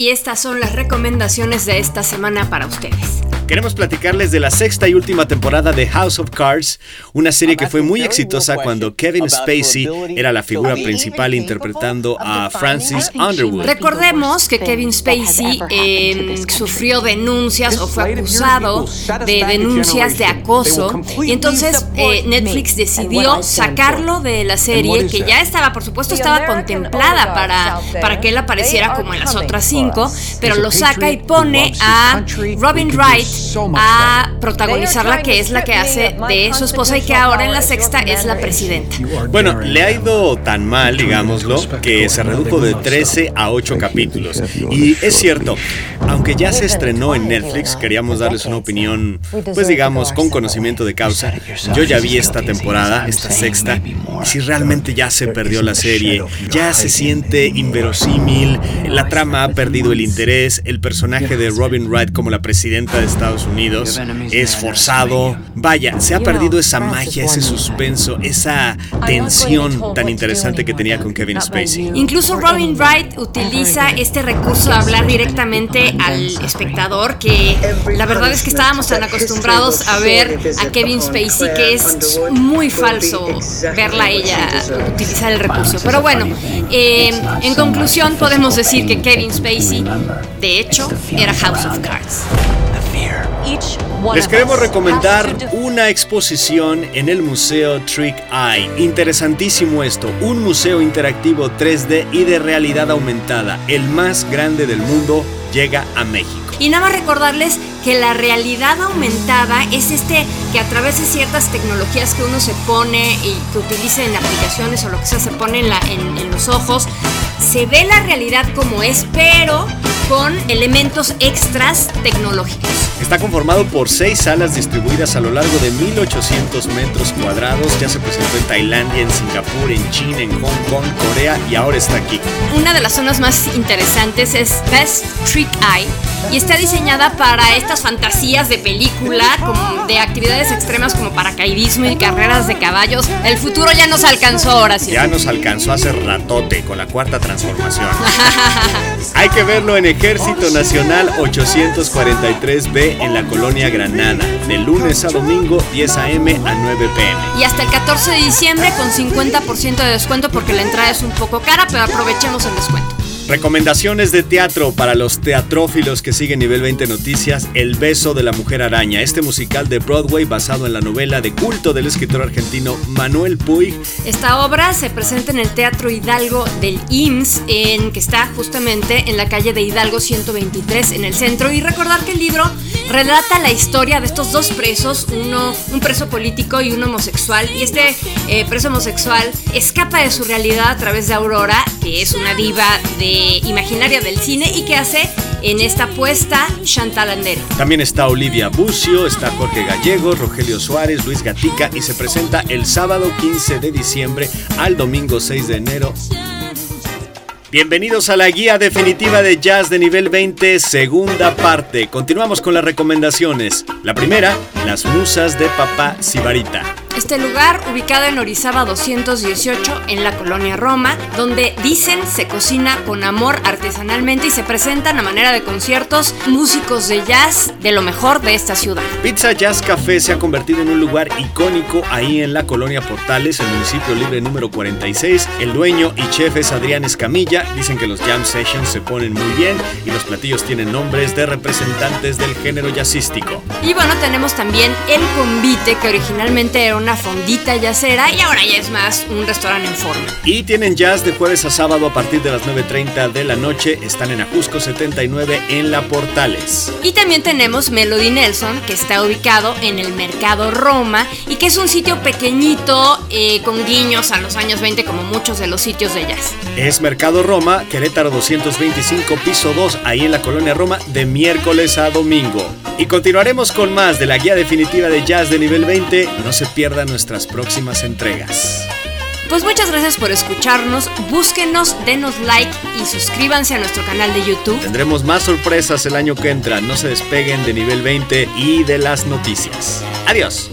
Y estas son las recomendaciones de esta semana para ustedes. Queremos platicarles de la sexta y última temporada de House of Cards, una serie que fue muy exitosa cuando Kevin Spacey era la figura principal interpretando a Francis Underwood. Recordemos que Kevin Spacey eh, sufrió denuncias o fue acusado de denuncias de acoso y entonces eh, Netflix decidió sacarlo de la serie que ya estaba, por supuesto, estaba contemplada para, para que él apareciera como en las otras cinco, pero lo saca y pone a Robin Wright a protagonizarla, que es la que hace de su esposa y que ahora en la sexta es la presidenta. Bueno, le ha ido tan mal, digámoslo, que se redujo de 13 a 8 capítulos. Y es cierto, aunque ya se estrenó en Netflix, queríamos darles una opinión, pues digamos, con conocimiento de causa. Yo ya vi esta temporada, esta sexta, y si realmente ya se perdió la serie, ya se siente inverosímil, la trama ha perdido el interés, el personaje de Robin Wright como la presidenta de Estados Estados Unidos es forzado. Vaya, se ha perdido esa magia, ese suspenso, esa tensión tan interesante que tenía con Kevin Spacey. Incluso Robin Wright utiliza este recurso de hablar directamente al espectador, que la verdad es que estábamos tan acostumbrados a ver a Kevin Spacey que es muy falso verla a ella utilizar el recurso. Pero bueno, eh, en conclusión podemos decir que Kevin Spacey, de hecho, era House of Cards. Les queremos recomendar una exposición en el Museo Trick Eye. Interesantísimo esto, un museo interactivo 3D y de realidad aumentada, el más grande del mundo, llega a México. Y nada más recordarles que la realidad aumentada es este que a través de ciertas tecnologías que uno se pone y que utilice en aplicaciones o lo que sea, se pone en, en los ojos, se ve la realidad como es, pero con elementos extras tecnológicos. Está conformado por seis salas distribuidas a lo largo de 1800 metros cuadrados. Ya se presentó en Tailandia, en Singapur, en China, en Hong Kong, Corea y ahora está aquí. Una de las zonas más interesantes es Best Trick Eye y está diseñada para estas fantasías de película, como de actividades extremas como paracaidismo y carreras de caballos. El futuro ya nos alcanzó ahora sí. Ya nos alcanzó hace ratote con la cuarta transformación. Hay que verlo en Ejército Nacional 843B en la colonia Granada, de lunes a domingo 10 a.m. a 9 p.m. Y hasta el 14 de diciembre con 50% de descuento porque la entrada es un poco cara, pero aprovechemos el descuento. Recomendaciones de teatro para los teatrófilos que siguen Nivel 20 Noticias, El beso de la mujer araña, este musical de Broadway basado en la novela de culto del escritor argentino Manuel Puig. Esta obra se presenta en el Teatro Hidalgo del IMSS, en, que está justamente en la calle de Hidalgo 123 en el centro. Y recordar que el libro relata la historia de estos dos presos, uno, un preso político y un homosexual. Y este eh, preso homosexual escapa de su realidad a través de Aurora, que es una diva de imaginaria del cine y que hace en esta puesta Chantal Andere. También está Olivia Bucio, está Jorge Gallego, Rogelio Suárez, Luis Gatica y se presenta el sábado 15 de diciembre al domingo 6 de enero Bienvenidos a la guía definitiva de jazz de nivel 20, segunda parte. Continuamos con las recomendaciones. La primera, las musas de papá Sibarita. Este lugar, ubicado en Orizaba 218, en la colonia Roma, donde dicen se cocina con amor artesanalmente y se presentan a manera de conciertos músicos de jazz de lo mejor de esta ciudad. Pizza Jazz Café se ha convertido en un lugar icónico ahí en la colonia Portales, el municipio libre número 46. El dueño y chef es Adrián Escamilla. Dicen que los jam sessions se ponen muy bien y los platillos tienen nombres de representantes del género jazzístico. Y bueno, tenemos también El Convite, que originalmente era una fondita yacera y ahora ya es más un restaurante en forma. Y tienen jazz de jueves a sábado a partir de las 9.30 de la noche. Están en Ajusco 79 en La Portales. Y también tenemos Melody Nelson, que está ubicado en el Mercado Roma y que es un sitio pequeñito eh, con guiños a los años 20 como muchos de los sitios de jazz. Es Mercado Roma, Querétaro 225, piso 2, ahí en la colonia Roma, de miércoles a domingo. Y continuaremos con más de la guía definitiva de jazz de nivel 20. No se pierdan nuestras próximas entregas. Pues muchas gracias por escucharnos, búsquenos, denos like y suscríbanse a nuestro canal de YouTube. Tendremos más sorpresas el año que entra, no se despeguen de nivel 20 y de las noticias. Adiós.